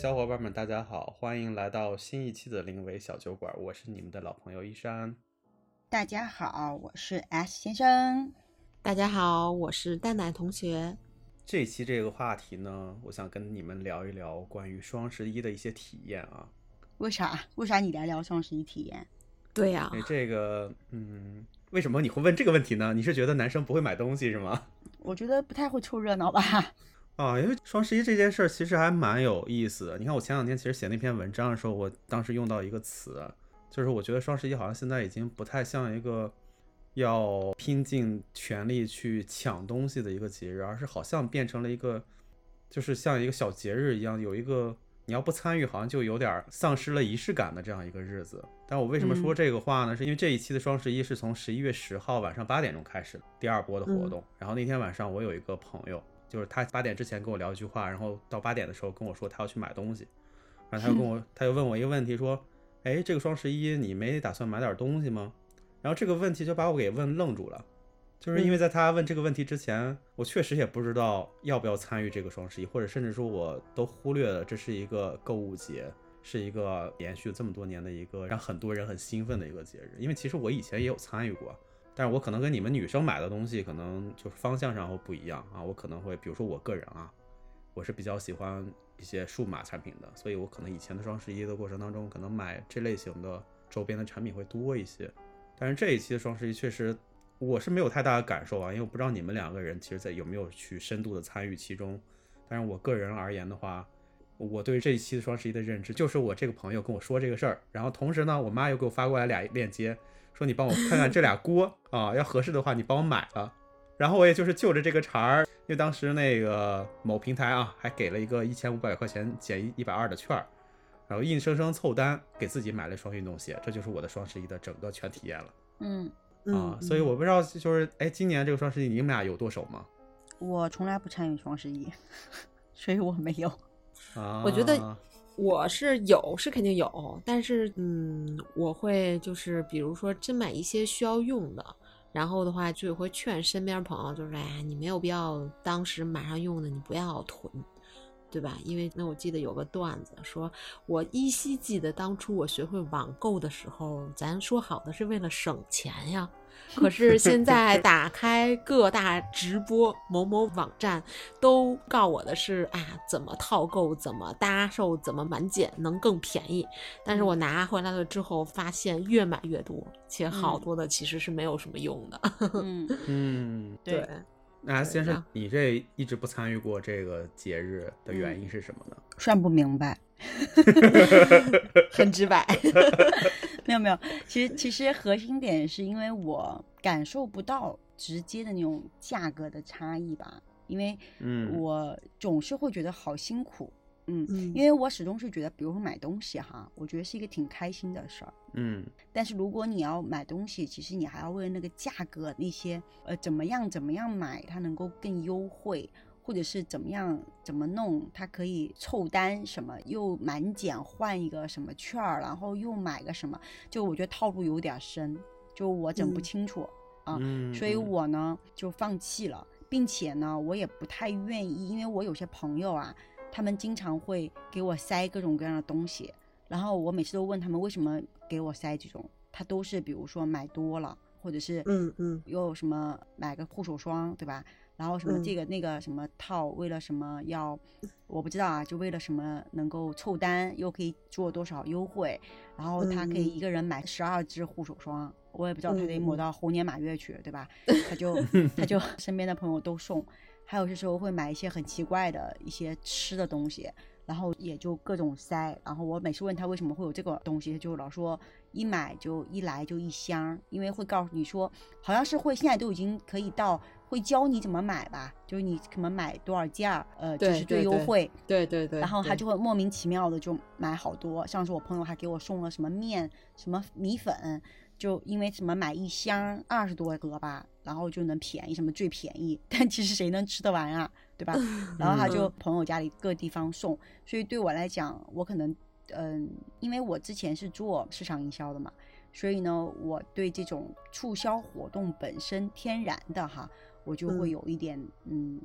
小伙伴们，大家好，欢迎来到新一期的临危小酒馆，我是你们的老朋友一山。大家好，我是 S 先生。大家好，我是蛋蛋同学。这期这个话题呢，我想跟你们聊一聊关于双十一的一些体验啊。为啥？为啥你来聊双十一体验？对呀、哎，这个，嗯，为什么你会问这个问题呢？你是觉得男生不会买东西是吗？我觉得不太会凑热闹吧。啊，因为双十一这件事儿其实还蛮有意思的。你看，我前两天其实写那篇文章的时候，我当时用到一个词，就是我觉得双十一好像现在已经不太像一个要拼尽全力去抢东西的一个节日，而是好像变成了一个，就是像一个小节日一样，有一个你要不参与，好像就有点丧失了仪式感的这样一个日子。但我为什么说这个话呢？是因为这一期的双十一是从十一月十号晚上八点钟开始的第二波的活动，然后那天晚上我有一个朋友。就是他八点之前跟我聊一句话，然后到八点的时候跟我说他要去买东西，然后他又跟我，他又问我一个问题，说，哎，这个双十一你没打算买点东西吗？然后这个问题就把我给问愣住了，就是因为在他问这个问题之前，我确实也不知道要不要参与这个双十一，或者甚至说我都忽略了这是一个购物节，是一个延续这么多年的一个让很多人很兴奋的一个节日，因为其实我以前也有参与过。但是我可能跟你们女生买的东西可能就是方向上会不一样啊，我可能会，比如说我个人啊，我是比较喜欢一些数码产品的，所以我可能以前的双十一的过程当中，可能买这类型的周边的产品会多一些。但是这一期的双十一确实我是没有太大的感受啊，因为我不知道你们两个人其实在有没有去深度的参与其中。但是我个人而言的话，我对这一期的双十一的认知就是我这个朋友跟我说这个事儿，然后同时呢，我妈又给我发过来俩链接。说你帮我看看这俩 锅啊，要合适的话你帮我买了。然后我也就是就着这个茬儿，因为当时那个某平台啊还给了一个一千五百块钱减一百二的券儿，然后硬生生凑单给自己买了一双运动鞋，这就是我的双十一的整个全体验了。嗯啊，所以我不知道就是哎，今年这个双十一你们俩有剁手吗？我从来不参与双十一，所以我没有。啊，我觉得。我是有，是肯定有，但是嗯，我会就是比如说真买一些需要用的，然后的话就会劝身边朋友，就是哎，你没有必要当时马上用的，你不要囤，对吧？因为那我记得有个段子说，我依稀记得当初我学会网购的时候，咱说好的是为了省钱呀。可是现在打开各大直播某某网站，都告我的是啊，怎么套购，怎么搭售，怎么满减能更便宜。但是我拿回来了之后，发现越买越多，且好多的其实是没有什么用的。嗯 嗯，对。那 S 先生，你这一直不参与过这个节日的原因是什么呢？算不明白，很直白。没有没有，其实其实核心点是因为我感受不到直接的那种价格的差异吧，因为我总是会觉得好辛苦，嗯，嗯因为我始终是觉得，比如说买东西哈，我觉得是一个挺开心的事儿，嗯但是如果你要买东西，其实你还要为了那个价格那些呃怎么样怎么样买它能够更优惠。或者是怎么样怎么弄，它可以凑单什么，又满减换一个什么券儿，然后又买个什么，就我觉得套路有点深，就我整不嗯。清楚、啊，嗯，所以我呢就放弃了，并且呢我也不太愿意，因为我有些朋友啊，他们经常会给我塞各种各样的东西，然后我每次都问他们为什么给我塞这种，他都是比如说买多了，或者是嗯嗯。又什么买个护手霜，对吧？然后什么嗯。这个那个什么套，为了什么要，我不知道啊，就为了什么能够凑单，又可以做多少优惠，然后他可以嗯。一个人买十二支护手霜，我也不知道他得嗯。抹到猴年马月去，对吧？他就他就 身边的朋友都送，还有些时候会买一些很奇怪的一些吃的东西，然后也就各种塞，然后我每次问他为什么会有这个东西，他就老说一买就一来就一箱，因为会告诉你说，好像是会现在都已经可以到会教你怎么买吧，就是你怎么买多少件儿，呃，就是最优惠，对对对，然后他就会莫名其妙的就买好多，上次我朋友还给我送了什么面、什么米粉，就因为什么买一箱二十多个吧，然后就能便宜，什么最便宜，但其实谁能吃得完啊，对吧？然后他就朋友家里各地方送，所以对我来讲，我可能嗯，因为我之前是做市场营销的嘛，所以呢，我对这种促销活动本身天然的哈，我就会嗯。有一点嗯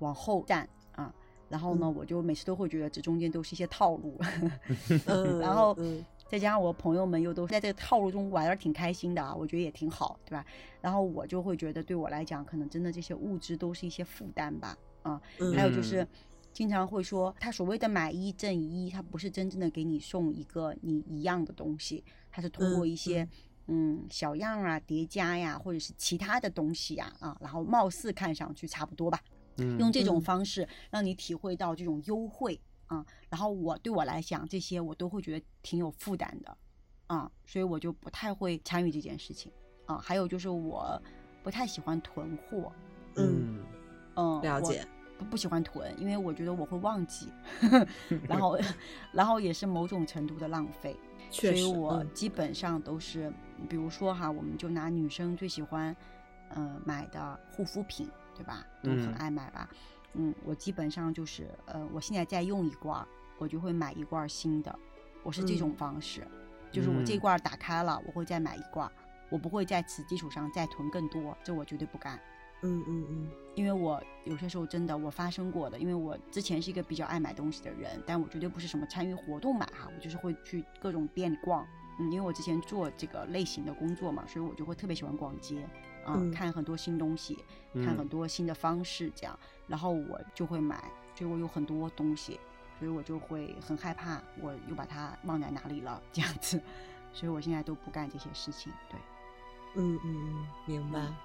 往后站啊。然后呢，我就每次都会觉得这中间都是一些套路，嗯，然后嗯。再加上我朋友们又都在这个套路中玩的挺开心的啊，我觉得也挺好，对吧？然后我就会觉得对我来讲，可能真的这些物质都是一些负担吧，啊，嗯。还有就是。经常会说，他所谓的买一赠一，他不是真正的给你送一个你一样的东西，他是通过嗯一些嗯小样啊叠加呀，或者是其他的东西呀啊，然后貌似看上去差不多吧，嗯用这种嗯方式让你体会到这种优惠啊。然后我对我来讲，这些我都会觉得挺有负担的啊，所以我就不太会参与这件事情啊。还有就是我不太喜欢囤货，嗯，嗯，了解。不不喜欢囤，因为我觉得我会忘记，然后 然后也是某种程度的浪费，所，以我嗯基本上都是，比如说哈，我们就拿女生最喜欢，呃，买的护肤品，对吧？都很嗯爱买吧。嗯，我基本上就是，呃，我现在在用一罐儿，我就会买一罐儿新的，我是这种嗯方式，就是我这嗯罐儿打开了，我会再买一罐儿，我不会在此基础上再囤更多，这我绝对不干。嗯嗯嗯因为我有些时候真的我发生过的，因为我之前是一个比较爱买东西的人，但我绝对不是什么参与活动买哈，我就是会去各种店里逛。嗯，因为我之前做这个类型的工作嘛，所以我就会特别喜欢逛街啊，嗯看很多新东西，看很多新的方式这样，然后我就会买，所以我有很多东西，所以我就会很害怕，我又把它忘在哪里了这样子，所以我现在都不干这些事情。对，嗯嗯嗯，明白。嗯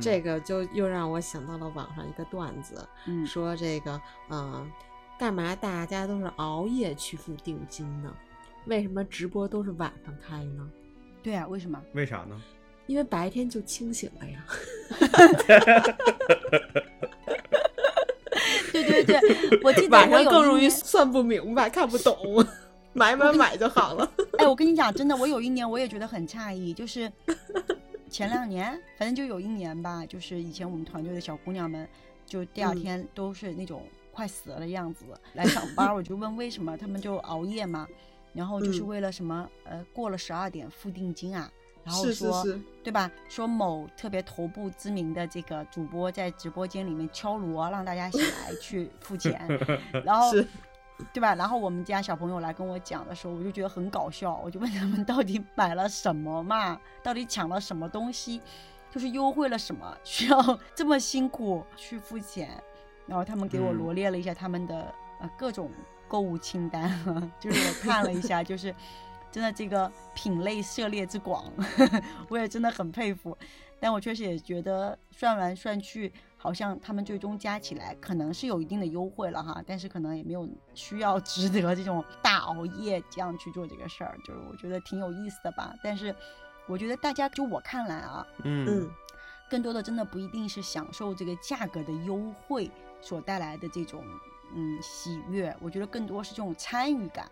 这个就又让我想到了网上一个段子，嗯，说这个，嗯、干嘛大家都是熬夜去付定金呢？为什么直播都是晚上开呢？对啊，为什么？为啥呢？因为白天就清醒了呀。对对对，我记得晚我有上更容易算不明白、看不懂，买买买就好了。哎，我跟你讲，真的，我有一年我也觉得很诧异，就是前两年，反正就有一年吧，就是以前我们团队的小姑娘们，就第二嗯。天都是那种快死了的样子来上班，我就问为什么，他们就熬夜嘛，然后就是嗯。为了什么，呃，过了十二点付定金啊。然后是是说，是，对吧？说某特别头部知名的这个主播在直播间里面敲锣，让大家起来去付钱，然后是对吧？然后我们家小朋友来跟我讲的时候，我就觉得很搞笑，我就问他们到底买了什么嘛？到底抢了什么东西？就是优惠了什么？需要这么辛苦去付钱？然后他们给我嗯罗列了一下他们的、呃各种购物清单，就是我看了一下，就是真的这个品类涉猎之广，我也真的很佩服。但我确实也觉得算来算去，好像他们最终加起来可能是有一定的优惠了哈，但是可能也没有需要值得这种大熬夜这样去做这个事儿，就是我觉得挺有意思的吧。但是我觉得大家就我看来啊，嗯。嗯。更多的真的不一定是享受这个价格的优惠所带来的这种嗯喜悦，我觉得更多是这种参与感。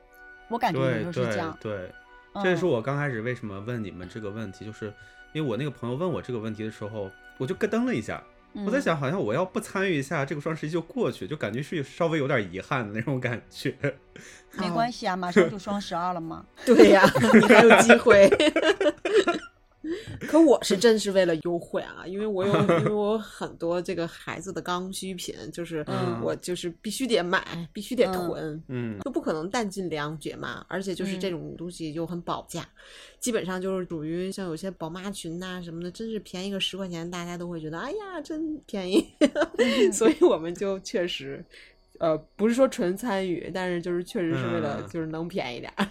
我感觉有对时候是这对样，对，嗯。这也是我刚开始为什么问你们这个问题，就是因为我那个朋友问我这个问题的时候，我就咯噔了一下，我在嗯想，好像我要不参与一下这个双十一就过去，就感觉是稍微有点遗憾的那种感觉。没关系啊，马上就双十二了嘛。对呀、你还有机会。可我是真是为了优惠啊，因为我有，因为我有很多这个孩子的刚需品，就是嗯。我就是必须得买，必须得嗯。囤，嗯。就不可能弹尽粮绝嘛。而且就是这嗯。种东西又很保价，基本上就是属于像有些宝妈群呐、什么的，真是便宜个十块钱，大家都会觉得哎呀真便宜，所以我们就确实。呃，不是说纯参与，但是就是确实是为了嗯。就是能便宜点儿，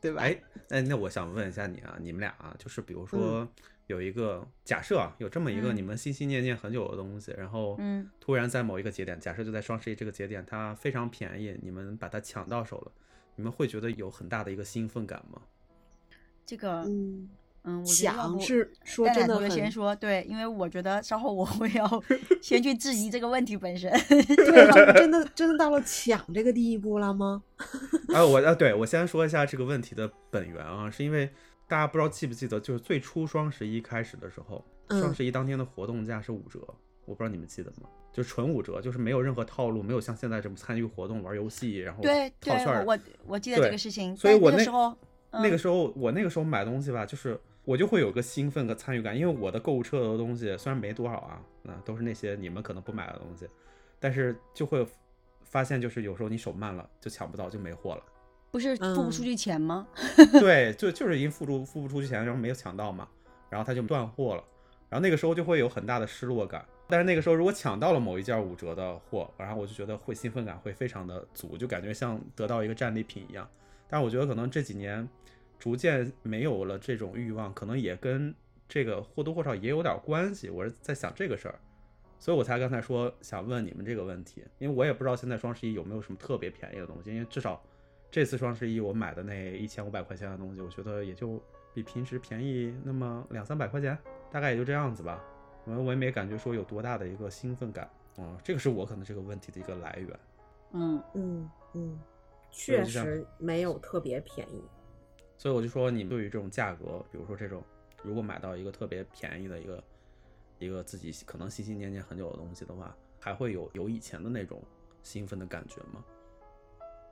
对吧？哎，那，那我想问一下你啊，你们俩啊，就是比如嗯说有一个假设啊，有这么一个嗯你们心心念念很久的东西，然后嗯突然在某一个节点，假设就在双十一这个节点，它非常便宜，你们把它抢到手了，你们会觉得有很大的一个兴奋感吗？这个嗯，嗯，我觉得要不想是说真的很奶同学先说对，因为我觉得稍后我会要 先去质疑这个问题本身。对，就是真的真的到了抢这个地步了吗？啊，我啊，对我先说一下这个问题的本源啊，是因为大家不知道记不记得，就是最初双十一开始的时候，双嗯十一当天的活动价是五折，我不知道你们记得吗？就纯五折，就是没有任何套路，没有像现在这么参与活动、玩游戏，然后对对，套券儿。我我我记得这个事情，所以我那那个时候那个嗯时候，我那个时候买东西吧，就是我就会有个兴奋和参与感，因为我的购物车的东西虽然没多少啊，那都是那些你们可能不买的东西，但是就会发现就是有时候你手慢了就抢不到，就没货了。不是付不嗯出去钱吗？对，就就是因付出付不出去钱，然后没有抢到嘛，然后他就断货了，然后那个时候就会有很大的失落感。但是那个时候如果抢到了某一件五折的货，然后我就觉得会兴奋感会非常的足，就感觉像得到一个战利品一样。但是我觉得可能这几年逐渐没有了这种欲望，可能也跟这个或多或少也有点关系。我是在想这个事儿，所以我才刚才说想问你们这个问题，因为我也不知道现在双十一有没有什么特别便宜的东西，因为至少这次双十一我买的那一千五百块钱的东西，我觉得也就比平时便宜那么两三百块钱，大概也就这样子吧。我我也没感觉说有多大的一个兴奋感，嗯，这个是我可能这个问题的一个来源。嗯，嗯嗯，确实没有特别便宜。所以我就说，你对于这种价格，比如说这种，如果买到一个特别便宜的一个一个自己可能心心念念很久的东西的话，还会有有以前的那种兴奋的感觉吗？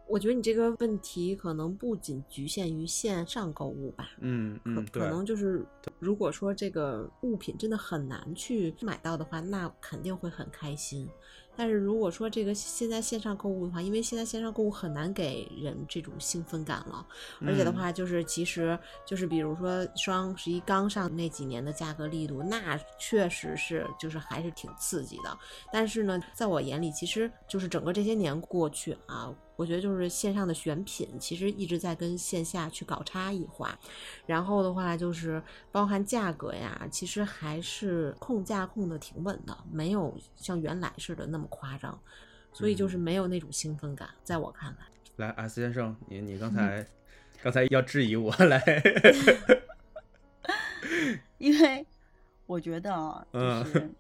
我觉得你这个问题可能不仅局限于线上购物吧，嗯嗯，可，能就是如果说这个物品真的很难去买到的话，那肯定会很开心。但是如果说这个现在线上购物的话，因为现在线上购物很难给人这种兴奋感了，而且的嗯话就是其实就是比如说双十一刚上那几年的价格力度，那确实是就是还是挺刺激的。但是呢，在我眼里，其实就是整个这些年过去啊，我觉得就是线上的选品其实一直在跟线下去搞差异化，然后的话就是包含价格呀，其实还是控价控的挺稳的，没有像原来似的那么夸张，所以就是没有那种兴奋感，在我看来。来，S 先生，你你嗯刚才、刚才要质疑我来，因为我觉得啊，就嗯是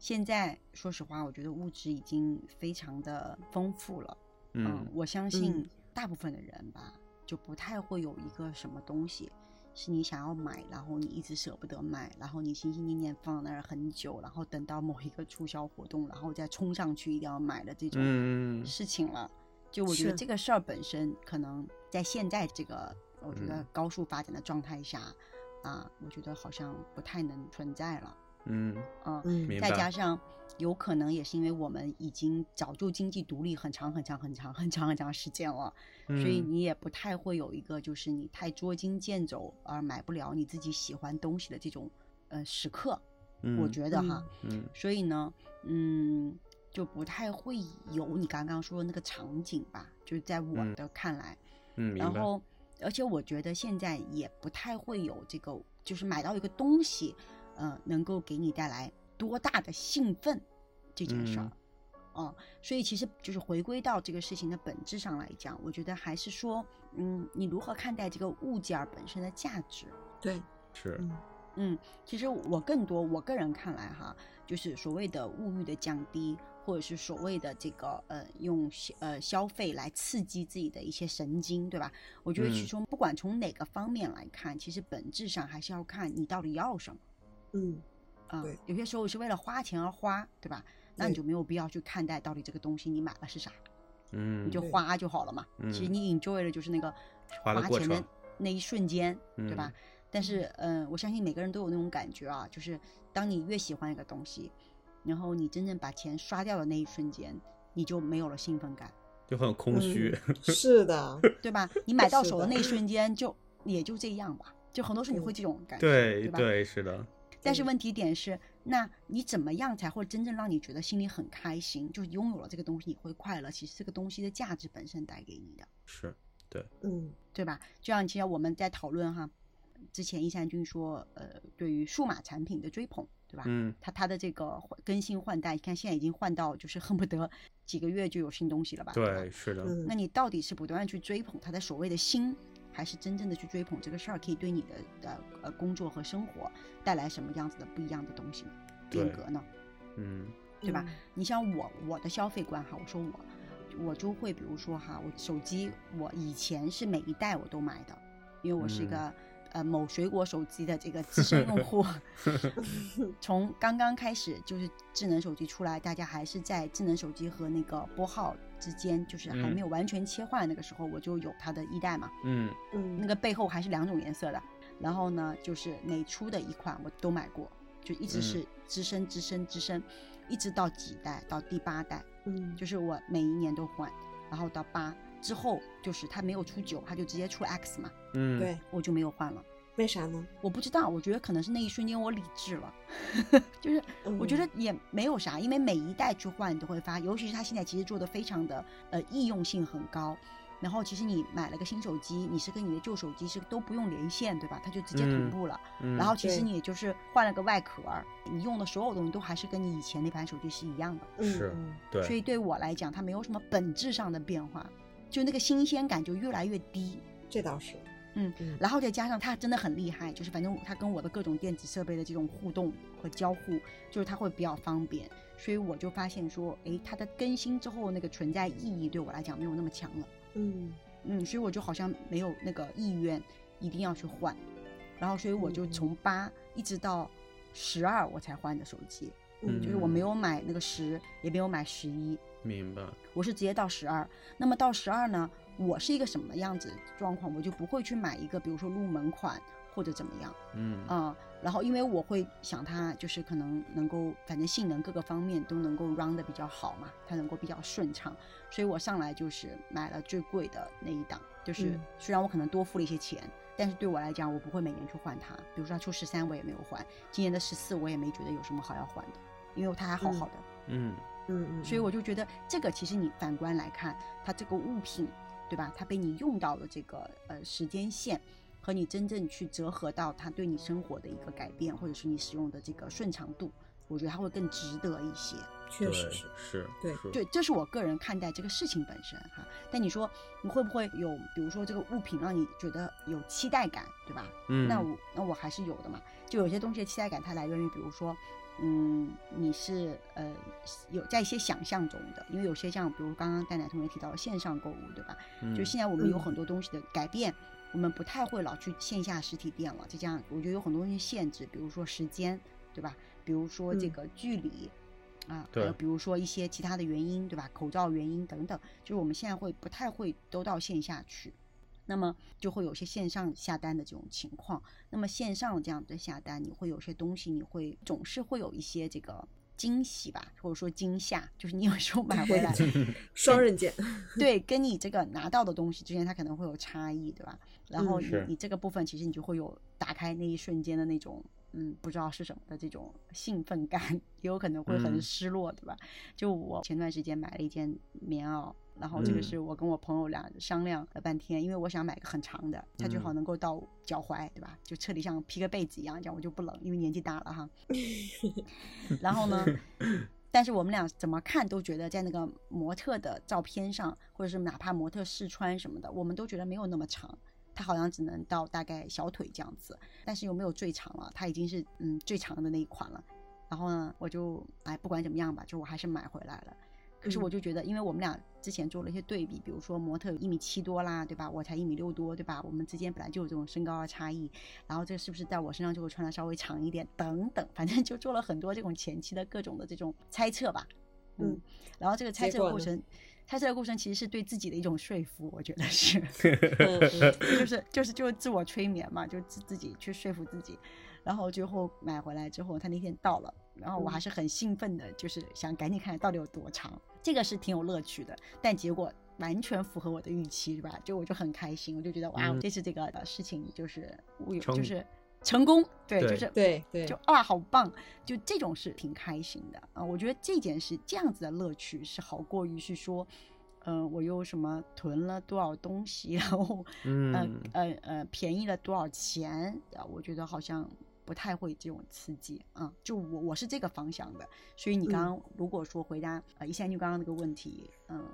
现在说实话，我觉得物质已经非常的丰富了。嗯我相信嗯大部分的人吧，就不太会有一个什么东西是你想要买，然后你一直舍不得买，然后你心心念念放那儿很久，然后等到某一个促销活动，然后再冲上去一定要买的这种嗯事情了。就我觉得这个事儿本身，可能在现在这个我觉得嗯高速发展的状态下，啊，我觉得好像不太能存在了。嗯，嗯，嗯再加上有可能也是因为我们已经早就经济独立很长很长很长很长很长时间了，所以嗯。你也不太会有一个就是你太捉襟见肘而买不了你自己喜欢东西的这种呃时刻，我嗯觉得哈，嗯所以呢，嗯，就不太会有你刚刚说的那个场景吧，就是在我嗯的看来，嗯。然后，而且我觉得现在也不太会有这个，就是买到一个东西，呃，能够给你带来多大的兴奋这件事儿。嗯嗯，所以其实就是回归到这个事情的本质上来讲，我觉得还是说，嗯，你如何看待这个物件儿本身的价值？对，是，嗯嗯，其实我更多，我个人看来哈，就是所谓的物欲的降低，或者是所谓的这个呃用消呃消费来刺激自己的一些神经，对吧？我觉得其嗯实不管从哪个方面来看，其实本质上还是要看你到底要什么嗯啊、对有些时候是为了花钱而花，对吧？那你就没有必要去看待到底这个东西你买了是啥，嗯，你就花就好了嘛。其实嗯你 enjoy 的就是那个花钱的那一瞬间，对吧嗯？但是，嗯、我相信每个人都有那种感觉啊，就是当你越喜欢一个东西，然后你真正把钱刷掉的那一瞬间，你就没有了兴奋感，就很空虚。是的，对吧？你买到手的那一瞬间就也就这样吧，就很多时候你会这种感觉，对对吧？对，是的，对但是问题点是，那你怎么样才会真正让你觉得心里很开心？就是拥有了这个东西，你会快乐。其实这个东西的价值本身带给你的。是，对，嗯对吧？就像其实我们在讨论哈，之前一山君说，呃，对于数码产品的追捧，对吧？嗯他他的这个更新换代，你看现在已经换到就是恨不得几个月就有新东西了吧？对，是的，嗯那你到底是不断地去追捧它的所谓的新，还是真正的去追捧这个事儿可以对你的呃呃工作和生活带来什么样子的不一样的东西变革呢？嗯对吧？你像我我的消费观哈，我说我我就会比如说哈，我手机我以前是每一代我都买的，因为我是一嗯个、呃某水果手机的这个资深用户，从刚刚开始就是智能手机出来，大家还是在智能手机和那个拨号之间，就是还嗯。没有完全切换那个时候，我就有它的一代嘛，嗯。嗯。那个背后还是两种颜色的。然后呢，就是每出的一款我都买过，就一直嗯。是资深资深资深，一直到几代到第八代，嗯，就是我每一年都换，然后到八之后，就是它没有出九，它就直接出 X 嘛，嗯，对，我就没有换了。为啥呢？我不知道，我觉得可能是那一瞬间我理智了，就是我觉嗯得也没有啥，因为每一代去换你都会发，尤其是它现在其实做的非常的呃易用性很高。然后其实你买了个新手机，你是跟你的旧手机是都不用连线，对吧？它就直接同嗯步了。嗯然后其实你也就是换了个外壳儿，你用的所有东西都还是跟你以前那盘手机是一样的。嗯是嗯对，所以对我来讲，它没有什么本质上的变化，就那个新鲜感就越来越低。这倒是，嗯嗯。然后再加上它真的很厉害，就是反正它跟我的各种电子设备的这种互动和交互，就是它会比较方便，所以我就发现说，诶，它的更新之后那个存在意义对我来讲没有那么强了，嗯。嗯，所以我就好像没有那个意愿一定要去换，然后所以我就嗯。从八一直到十二我才换的手机，嗯，就是我没有买那个十，也没有买十一，明白，我是直接到十二。那么到十二呢，我是一个什么样子状况，我就不会去买一个，比如说入门款或者怎么样嗯啊、然后因为我会想它就是可能能够，反正性能各个方面都能够 run 的比较好嘛，它能够比较顺畅，所以我上来就是买了最贵的那一档。就是嗯虽然我可能多付了一些钱，但是对我来讲，我不会每年去换它。比如说它出十三，我也没有换；今年的十四，我也没觉得有什么好要换的，因为它还好好的。嗯嗯嗯，所以我就觉得这个其实你反观来看，它这个物品，对吧？它被你用到的这个呃时间线，和你真正去折合到它对你生活的一个改变，或者是你使用的这个顺畅度，我觉得它会更值得一些。确实是，是，对是对，这是我个人看待这个事情本身哈。但你说你会不会有，比如说这个物品让你觉得有期待感，对吧？嗯，那我那我还是有的嘛。就有些东西的期待感，它来源于比如说，嗯，你是呃有在一些想象中的，因为有些像比如刚刚戴奶同学提到线上购物，对吧？嗯就现在我们有嗯很多东西的改变，我们不太会老去线下实体店了。就这样，我觉得有很多东西限制，比如说时间，对吧？比如说这嗯个距离。啊，还对有比如说一些其他的原因，对吧？口罩原因等等，就是我们现在会不太会都到线下去，那么就会有些线上下单的这种情况。那么线上这样的下单，你会有些东西，你会总是会有一些这个惊喜吧，或者说惊吓，就是你有时候买回来，双刃剑，对，跟你这个拿到的东西之间，它可能会有差异，对吧？然后嗯你、是你这个部分，其实你就会有打开那一瞬间的那种，嗯，不知道是什么的这种兴奋感，也有可能会很嗯失落，对吧？就我前段时间买了一件棉袄。然后这个嗯是我跟我朋友俩商量了半天，因为我想买个很长的，它最好嗯能够到脚踝，对吧？就彻底像披个被子一样，这样我就不冷，因为年纪大了哈。然后呢，但是我们俩怎么看都觉得在那个模特的照片上，或者是哪怕模特试穿什么的，我们都觉得没有那么长。它好像只能到大概小腿这样子，但是又没有最长了，它已经是嗯最长的那一款了。然后呢，我就哎不管怎么样吧，就我还是买回来了。可是我嗯就觉得，因为我们俩之前做了一些对比，比如说模特一米七多啦，对吧？我才一米六多，对吧？我们之间本来就有这种身高的差异，然后这是不是在我身上就会穿的稍微长一点？等等，反正就做了很多这种前期的各种的这种猜测吧。嗯嗯，然后这个猜测的过程，猜测的过程其实是对自己的一种说服，我觉得是。就是就是就是自我催眠嘛，就自自己去说服自己，然后最后买回来之后，他那天到了，然后我还嗯是很兴奋的，就是想赶紧看到底有多长，这个是挺有乐趣的，但结果完全符合我的预期，是吧？就我就很开心，我就觉得哇，嗯这次这个呃事情就是我有就是成功，对，对就是对对，就啊，好棒！就这种是挺开心的啊。我觉得这件事这样子的乐趣是好过于是说，嗯、我又什么囤了多少东西，然后嗯呃呃呃便宜了多少钱啊？我觉得好像不太会这种刺激啊。就我我是这个方向的，所以你刚刚如果说回答呃一下就刚刚那个问题，嗯、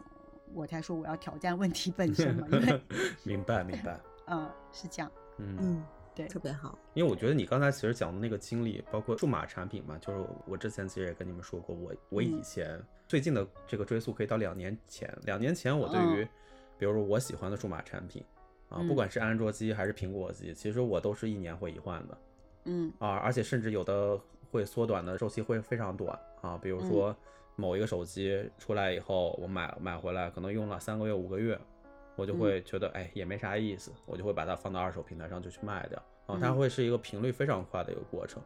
我才说我要挑战问题本身嘛，因为 明白明白，嗯、是这样，嗯。嗯，对，特别好，因为我觉得你刚才其实讲的那个经历，包括数码产品嘛，就是我之前其实也跟你们说过，我我以嗯。前、最近的这个追溯可以到两年前，两年前我对于，嗯比如说我喜欢的数码产品啊，嗯。不管是安卓机还是苹果机，其实我都是一年会一换的嗯。啊，而且甚至有的会缩短的周期会非常短啊，比如说某一个手机出来以后，我买买回来可能用了三个月五个月，我就会觉得哎也没啥意思，我就会把它放到二手平台上就去卖掉。啊，它嗯。会是一个频率非常快的一个过程。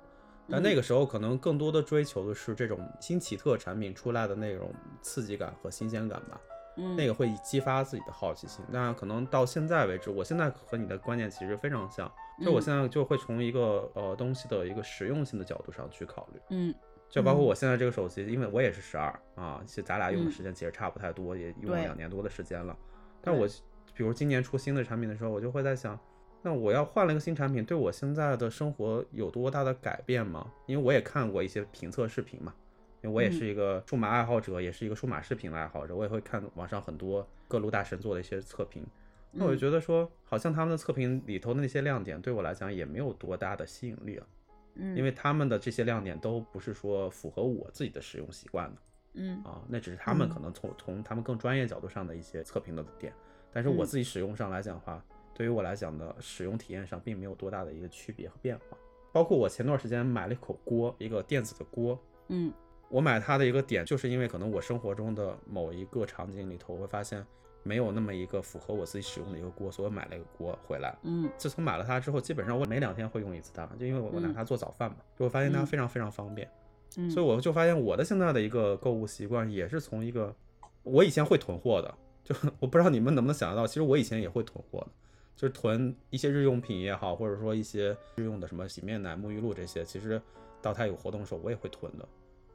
但那个时候可能更多的追求的是这种新奇特产品出来的那种刺激感和新鲜感吧。嗯，那个会激发自己的好奇心。那可能到现在为止，我现在和你的观念其实非常像，就我嗯现在就会从一个呃东西的一个实用性的角度上去考虑。嗯就包括嗯我现在这个手机，因为我也是十二啊，其实咱俩用的嗯时间其实差不太多，也用了两年多的时间了。但我比如今年出新的产品的时候，我就会在想，那我要换了一个新产品，对我现在的生活有多大的改变吗？因为我也看过一些评测视频嘛，因为我也嗯。是一个数码爱好者，也是一个数码视频的爱好者，我也会看网上很多各路大神做的一些测评。那我就嗯。觉得说，好像他们的测评里头的那些亮点，对我来讲也没有多大的吸引力了。嗯，因为他们的这些亮点都不是说符合我自己的使用习惯的嗯。啊，那只是他们嗯。可能从从他们更专业角度上的一些测评的点，但是我嗯。自己使用上来讲的话，对于我来讲的使用体验上并没有多大的一个区别和变化。包括我前段时间买了一口锅，一个电子的锅，嗯我买它的一个点，就是因为可能我生活中的某一个场景里头，我会发现没有那么一个符合我自己使用的一个锅，所以我买了一个锅回来。嗯自从买了它之后，基本上我每两天会用一次它，就因为我我拿嗯它做早饭嘛，就会发现它嗯非常非常方便。嗯，所以我就发现我的现在的一个购物习惯也是从一个我以前会囤货的，就我不知道你们能不能想得到，其实我以前也会囤货的，就是囤一些日用品也好，或者说一些日用的什么洗面奶、沐浴露这些，其实到它有活动的时候我也会囤的。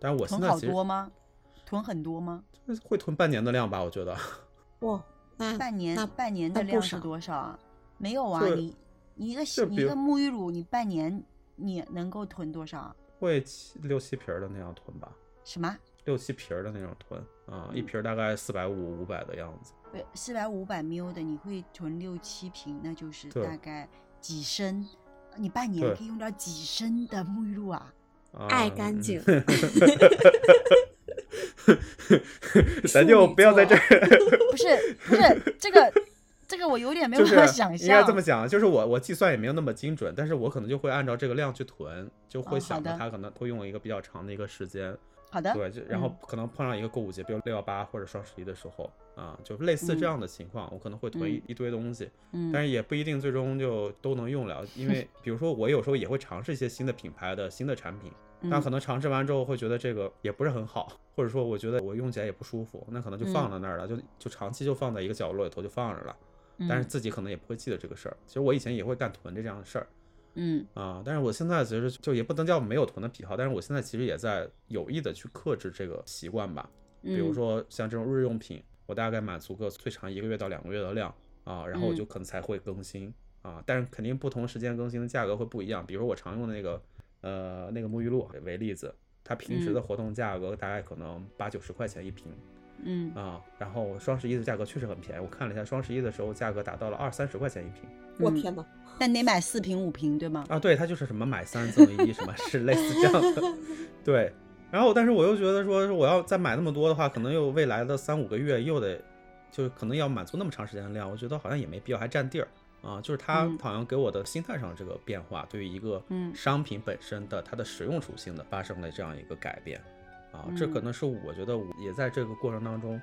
但是我现囤好多吗？囤很多吗？就是会囤半年的量吧，我觉得。哇，那半年那半年的量是多少啊？没有啊，你你一个洗你一个沐浴乳，你半年你能够囤多少啊？会七六七瓶儿的那样囤吧，什么？六七瓶儿的那种囤啊，一嗯瓶儿大概四百五五百的样子。对，四百五百 ml 的，你会囤六七瓶，那就是大概几升？你半年可以用到几升的沐浴露啊？啊爱干净，咱就不要在这儿。不是不是，这个这个我有点没有办法想应该象。这么讲，就是我我计算也没有那么精准，但是我可能就会按照这个量去囤，就会想着的它可能会用一个比较长的一个时间，好的，对，就然后嗯。可能碰上一个购物节，比如六幺八或者双十一的时候啊，就类似这嗯。样的情况，我可能会囤一嗯。一堆东西，嗯，但是也不一定最终就都能用了，因为比如说我有时候也会尝试一些新的品牌的新的产品，但嗯可能尝试完之后会觉得这个也不是很好，或者说我觉得我用起来也不舒服，那可能就放嗯。在那儿了，就就长期就放在一个角落里头就放着了。但是嗯自己可能也不会记得这个事儿。其实我以前也会干囤这样的事儿嗯。啊，但是我现在其实就也不能叫没有囤的癖好，但是我现在其实也在有意的去克制这个习惯吧。比如嗯。说像这种日用品，我大概满足个最长一个月到两个月的量啊，然后我就嗯。可能才会更新啊，但是肯定不同时间更新的价格会不一样。比如说我常用的那个呃那个沐浴露为例子，它平时的嗯活动价格大概可能八九十块钱一瓶，嗯啊，然后双十一的价格确实很便宜，我看了一下，双十一的时候价格达到了二三十块钱一瓶嗯我天哪！但得买四瓶五瓶对吗？啊，对，它就是什么买三赠一，什么是类似这样的，对。然后，但是我又觉得说，我要再买那么多的话，可能又未来的三五个月又得，就是可能要满足那么长时间的量，我觉得好像也没必要，还占地儿啊。就是它嗯好像给我的心态上这个变化，对于一个嗯商品本身的它的实用属性的发生了这样一个改变啊，这可嗯能是我觉得我也在这个过程当中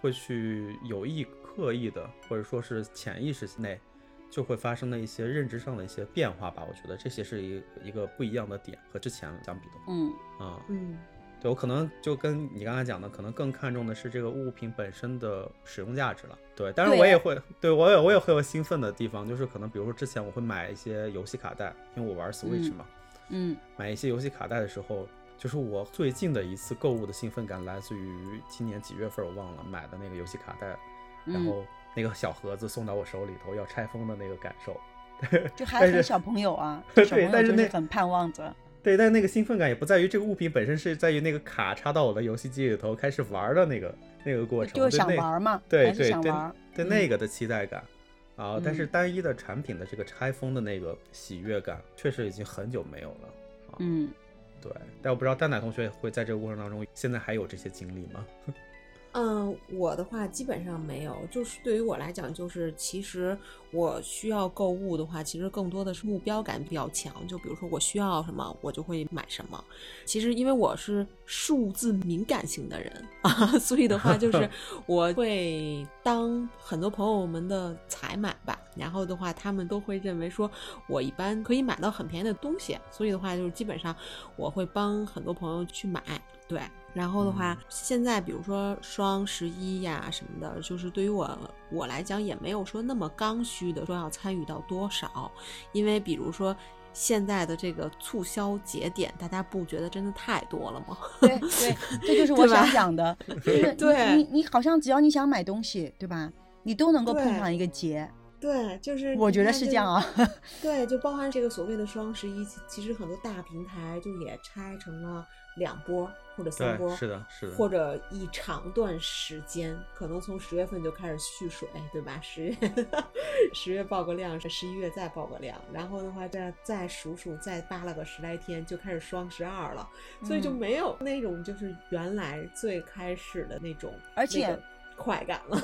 会去有意刻意的，或者说是潜意识内就会发生的一些认知上的一些变化吧。我觉得这些是一个一个不一样的点，和之前相比的嗯啊，嗯对我可能就跟你刚才讲的，可能更看重的是这个物品本身的使用价值了。对，但是我也会，对我也我也会有兴奋的地方，就是可能比如说之前我会买一些游戏卡带，因为我玩 Switch 嗯嘛，嗯买一些游戏卡带的时候，就是我最近的一次购物的兴奋感来自于今年几月份我忘了买的那个游戏卡带，然嗯，后那个小盒子送到我手里头要拆封的那个感受。就还是很小朋友啊，对但是那很盼望着。对，但那个兴奋感也不在于这个物品本身，是在于那个卡插到我的游戏机里头开始玩的那个那个过程，就是想玩嘛，对对对想玩。对嗯那个的期待感啊，但是嗯单一的产品的这个拆封的那个喜悦感，确实已经很久没有了啊。嗯，对，但我不知道蛋奶同学会在这个过程当中，现在还有这些经历吗？嗯，我的话基本上没有，就是对于我来讲，就是其实我需要购物的话，其实更多的是目标感比较强。就比如说我需要什么，我就会买什么。其实因为我是数字敏感型的人啊，所以的话就 是我会当很多朋友们的采买吧。然后的话，他们都会认为说我一般可以买到很便宜的东西，所以的话就是基本上我会帮很多朋友去买，对。然后的话，现在比如说双十一呀什么的，就是对于我我来讲也没有说那么刚需的说要参与到多少，因为比如说现在的这个促销节点，大家不觉得真的太多了吗？对对，这就是 我想讲的，就是对你你你好像只要你想买东西，对吧？你都能够碰上一个节，对，就是我觉得是这样啊。对，就包含这个所谓的双十一，其其实很多大平台就也拆成了两波或者三波，是的，是的，或者一长段时间，可能从十月份就开始蓄水，对吧？十月十月爆个量，十一月再爆个量，然后的话再再数数，再扒拉个十来天，就开始双十二了，所以就嗯没有那种就是原来最开始的那种，而且那个快感了。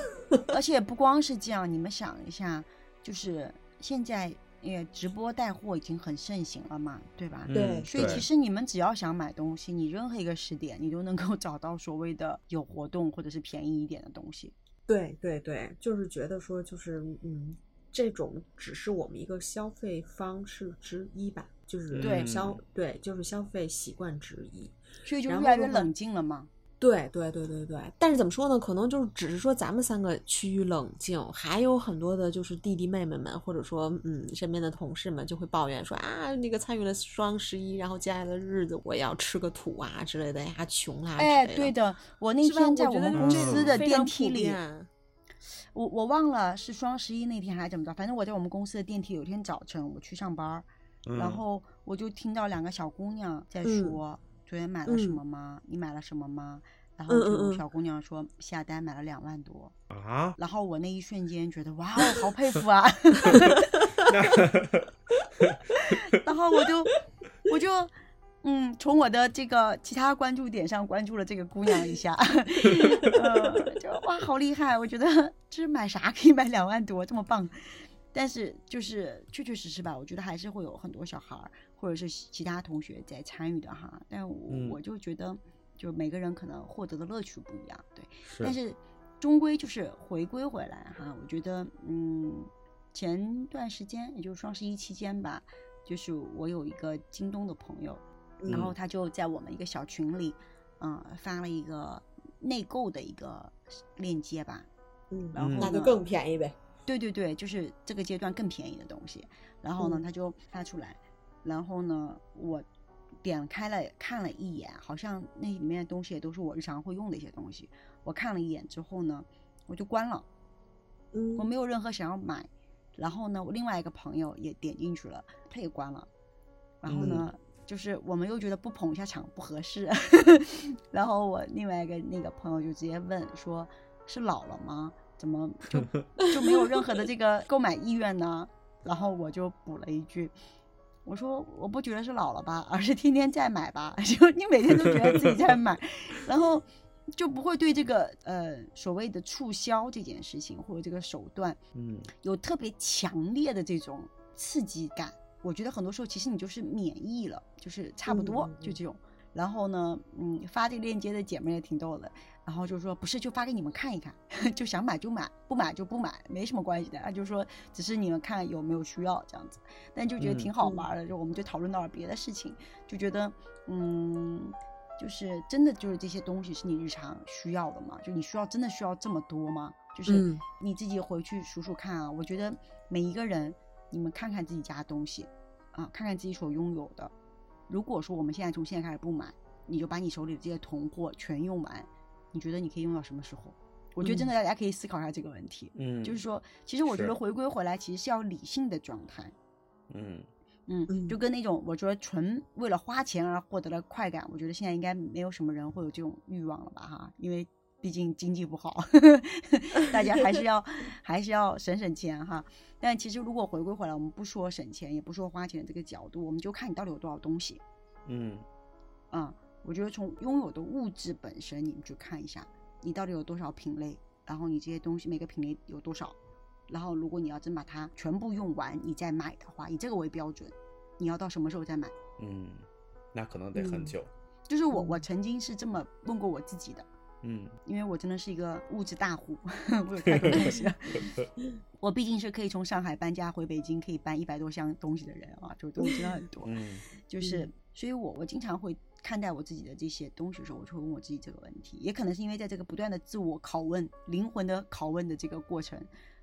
而且不光是这样，你们想一下，就是现在也直播带货已经很盛行了嘛，对吧？嗯对所以其实你们只要想买东西，你任何一个时点，你都能够找到所谓的有活动或者是便宜一点的东西。对对对，就是觉得说，就是嗯，这种只是我们一个消费方式之一吧，就是对消对，就是消费习惯之一。所以就越来越冷静了嘛。对对对对对，但是怎么说呢？可能就是只是说咱们三个趋于冷静，还有很多的就是弟弟妹妹们，或者说嗯身边的同事们就会抱怨说啊，那个参与了双十一，然后接下来的日子我也要吃个土啊之类的呀，穷啦、哎，之类对的，我那天？在我们公司的电梯里，我我忘了是双十一那天还是怎么着，反正我在我们公司的电梯，有一天早晨我去上班儿，然嗯后我就听到两个小姑娘在嗯。说、昨天买了什嗯么吗？你买了什么吗？然后就有嗯小姑娘说下单买了两万多，啊，然后我那一瞬间觉得哇 哦，好佩服啊！然后我就我就嗯，从我的这个其他关注点上关注了这个姑娘一下，呃，就哇，好厉害！我觉得这买啥可以买两万多，这么棒。但是就是确确实实吧，我觉得还是会有很多小孩儿或者是其他同学在参与的哈。但我、嗯我就觉得，就每个人可能获得的乐趣不一样，对。是但是终归就是回归回来哈，我觉得嗯，前段时间也就是双十一期间吧，就是我有一个京东的朋友，然后嗯他就在我们一个小群里，嗯、发了一个内购的一个链接吧。嗯，然后那就更便宜呗。对对对，就是这个阶段更便宜的东西。然后呢，嗯他就发出来，然后呢，我点开了看了一眼，好像那里面的东西也都是我日常会用的一些东西。我看了一眼之后呢，我就关了，嗯我没有任何想要买。然后呢，我另外一个朋友也点进去了，他也关了。然后呢，就是我们又觉得不捧一下场不合适，然后我另外一个那个朋友就直接问说：“是老了吗？怎么就 就没有任何的这个购买意愿呢？”然后我就补了一句：“我说我不觉得是老了吧，而是天天在买吧，就你每天都觉得自己在买，然后就不会对这个呃所谓的促销这件事情或者这个手段嗯有特别强烈的这种刺激感。我觉得很多时候其实你就是免疫了，就是差不多就这种。然后呢，嗯，发这个链接的姐妹也挺逗的，然后就说不是就发给你们看一看，就想买就买，不买就不买，没什么关系的。啊就说只是你们看有没有需要这样子，但就觉得挺好嗯玩的。就我们就讨论到了别的事情，就觉得嗯。就是真的，就是这些东西是你日常需要的吗？就你需要真的需要这么多吗？就是嗯你自己回去数数看啊。我觉得每一个人，你们看看自己家的东西，啊，看看自己所拥有的。如果说我们现在从现在开始不买，你就把你手里的这些囤货全用完，你觉得你可以用到什么时候？我觉得真的大家可以思考一下这个问题。嗯，就是说，其实我觉得回归回来，其实是要理性的状态。嗯嗯，嗯就跟那种我觉得纯为了花钱而获得了快感，我觉得现在应该没有什么人会有这种欲望了吧哈，因为毕竟经济不好，大家还是要 还是要省省钱哈。但其实如果回归回来，我们不说省钱，也不说花钱的这个角度，我们就看你到底有多少东西。嗯啊、我觉得从拥有的物质本身，你们去看一下，你到底有多少品类，然后你这些东西每个品类有多少，然后如果你要真把它全部用完，你再买的话，以这个为标准，你要到什么时候再买？嗯，那可能得很嗯久。就是我，嗯我曾经是这么问过我自己的，嗯因为我真的是一个物质大户，我有太多东西了。我毕竟是可以从上海搬家回北京，可以搬一百多箱东西的人啊，就东西真的很多。嗯 就是嗯，所以我我经常会看待我自己的这些东西的时候，我就会问我自己这个问题，也可能是因为在这个不断的自我拷问、灵魂的拷问的这个过程，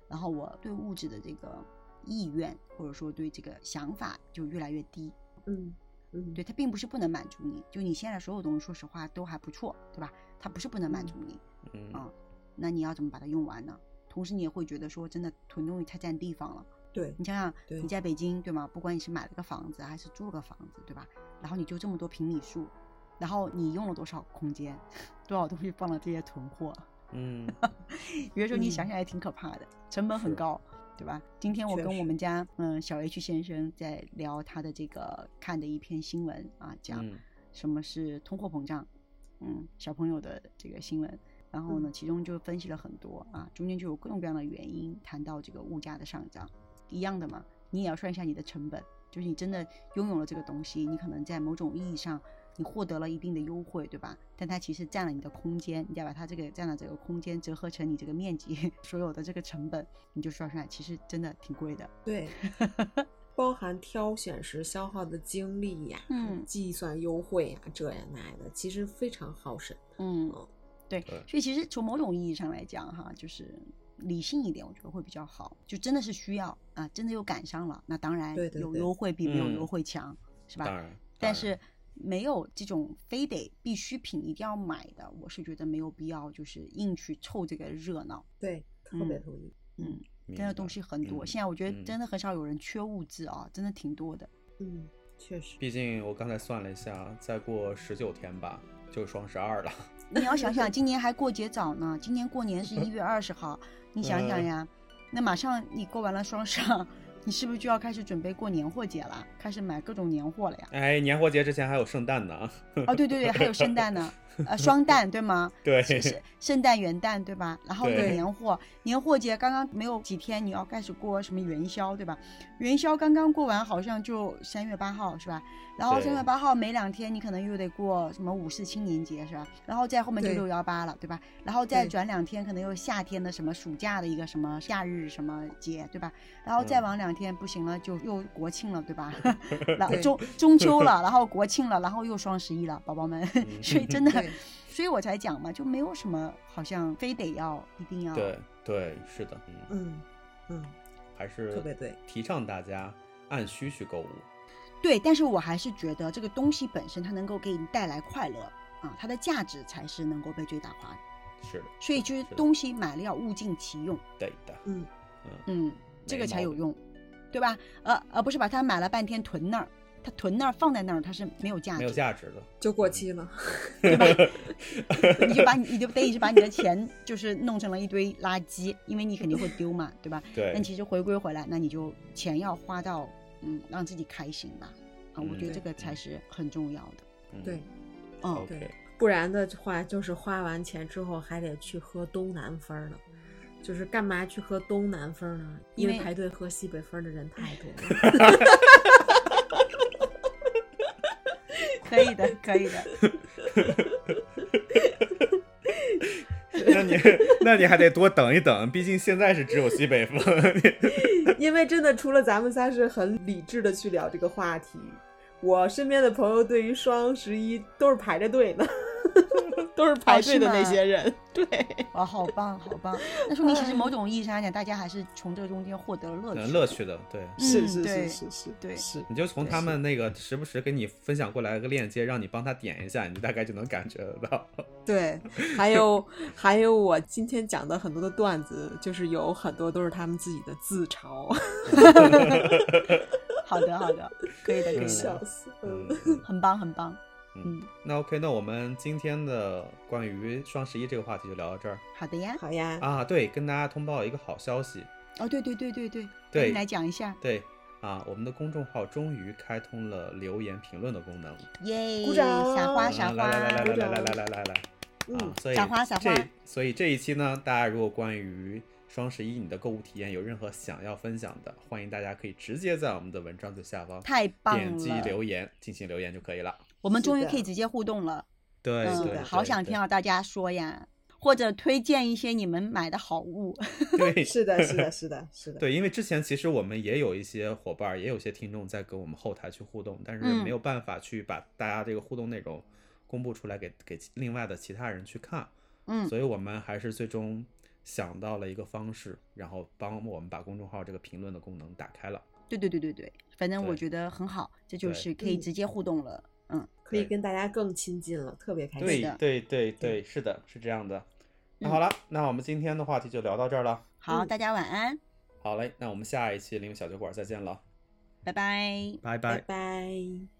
然后我对物质的这个意愿或者说对这个想法就越来越低。嗯嗯，对，它并不是不能满足你，就你现在所有东西，说实话都还不错，对吧？它不是不能满足你，嗯啊那你要怎么把它用完呢？同时，你也会觉得说，真的囤东西太占地方了。对你想想，你在北京，对吗？不管你是买了个房子还是租了个房子，对吧？然后你就这么多平米数，然后你用了多少空间，多少东西放了这些囤货，嗯 有的时候你嗯想想也挺可怕的，成本很是高，对吧？今天我跟我们家嗯小 H 先生在聊他的这个看的一篇新闻啊，讲嗯什么是通货膨胀，嗯，小朋友的这个新闻。然后呢，嗯其中就分析了很多啊，中间就有各种各样的原因，谈到这个物价的上涨，一样的嘛，你也要算一下你的成本，就是你真的拥有了这个东西，你可能在某种意义上你获得了一定的优惠，对吧？但它其实占了你的空间，你再把它这个占了这个空间折合成你这个面积 所有的这个成本，你就算出来，其实真的挺贵的。对，包含挑选时消耗的精力呀，嗯计算优惠呀，这呀那呀的，其实非常耗神。嗯嗯，对对，所以其实从某种意义上来讲，哈，就是理性一点，我觉得会比较好。就真的是需要啊，真的又赶上了，那当然有优惠比没有嗯优惠强，是吧？但是没有这种非得必需品一定要买的，我是觉得没有必要，就是硬去凑这个热闹。对，特别同意。嗯，明真的东西很多，嗯现在我觉得嗯真的很少有人缺物质啊，真的挺多的。嗯，确实。毕竟我刚才算了一下，再过十九天吧，就双十二了。你要想想，今年还过节早呢，今年过年是一月二十号，你想想呀，那马上你过完了双十二，你是不是就要开始准备过年货节了？开始买各种年货了呀？哎，年货节之前还有圣诞呢。哦，对对对，还有圣诞呢，呃，双旦对吗？对，是是圣诞元旦对吧？然后有年货，年货节刚刚没有几天，你要开始过什么元宵对吧？元宵刚刚过完，好像就三月八号是吧？然后对三月八号没两天，你可能又得过什么五四青年节是吧？然后再后面就对六幺八了对吧？然后再转两天，可能又夏天的什么暑假的一个什么夏日什么节对吧？然后再嗯往两天不行了，就又国庆了对吧？然后中中秋了，然后国庆了，然后又双十一了，宝宝们，所以真的对，所以我才讲嘛，就没有什么好像非得要一定要。对对，是的，嗯，嗯嗯，还是特别对。提倡大家按需去购物。对，但是我还是觉得这个东西本身它能够给你带来快乐啊，它的价值才是能够被最大化的。是的，所以就是东西买了要物尽其用，对的，嗯，嗯，这个才有用，对吧？呃，呃不是把它买了半天囤那儿，它囤那儿放在那儿它是没有价值，没有价值的。就过期了。对吧你就把你你就等于是把你的钱就是弄成了一堆垃圾，因为你肯定会丢嘛，对吧？对但，其实回归回来，那你就钱要花到嗯让自己开心吧，啊，我觉得嗯这个才是很重要的。嗯对，嗯，，OK，对不然的话，就是花完钱之后还得去喝东南风儿呢。就是干嘛去喝东南风呢？因为排队喝西北风的人太多了。可以的，可以的。那你那你还得多等一等，毕竟现在是只有西北风。因为真的，除了咱们仨是很理智的去聊这个话题，我身边的朋友对于双十一都是排着队呢，都是排队的那些人。对，哇，好棒，好棒！那说明其实某种意义上来讲，大家还是从这个中间获得了乐趣。嗯乐趣的，对，是是是是是，对是。你就从他们那个时不时给你分享过来一个链接，让你帮他点一下，你大概就能感觉得到。对，还有 还有，我今天讲的很多的段子，就是有很多都是他们自己的自嘲，好的，好的，可以的，可以嗯的笑，死。嗯嗯，很棒，很棒。嗯嗯，那 OK，那我们今天的关于双十一这个话题就聊到这儿好的呀。好呀，啊。对，跟大家通报一个好消息，哦，对对对对对，对来讲一下。对啊，我们的公众号终于开通了留言评论的功能。耶！鼓掌撒花撒花！啊来来来来来来来来来来，嗯啊，所以撒花撒花这所以这一期呢，大家如果关于双十一你的购物体验有任何想要分享的，欢迎大家可以直接在我们的文章最下方太棒了点击，留言进行留言就可以了。我们终于可以直接互动了。对对，对对想听到大家说呀，或者推荐一些你们买的好物。对是的，是的，是的，是的。对，因为之前其实我们也有一些伙伴儿，也有一些听众在跟我们后台去互动，但是嗯没有办法去把大家这个互动内容公布出来给给其另外的其他人去看，嗯，所以我们还是最终想到了一个方式，然后帮我们把公众号这个评论的功能打开了。对对对对对，反正我觉得很好，这就是可以嗯直接互动了。嗯，对可以跟大家更亲近了，特别开心。对对对对，是的，是这样的。那嗯好了，那我们今天的话题就聊到这儿了。好，嗯大家晚安，好嘞，那我们下一期灵魂小酒馆再见了，拜拜。拜拜拜。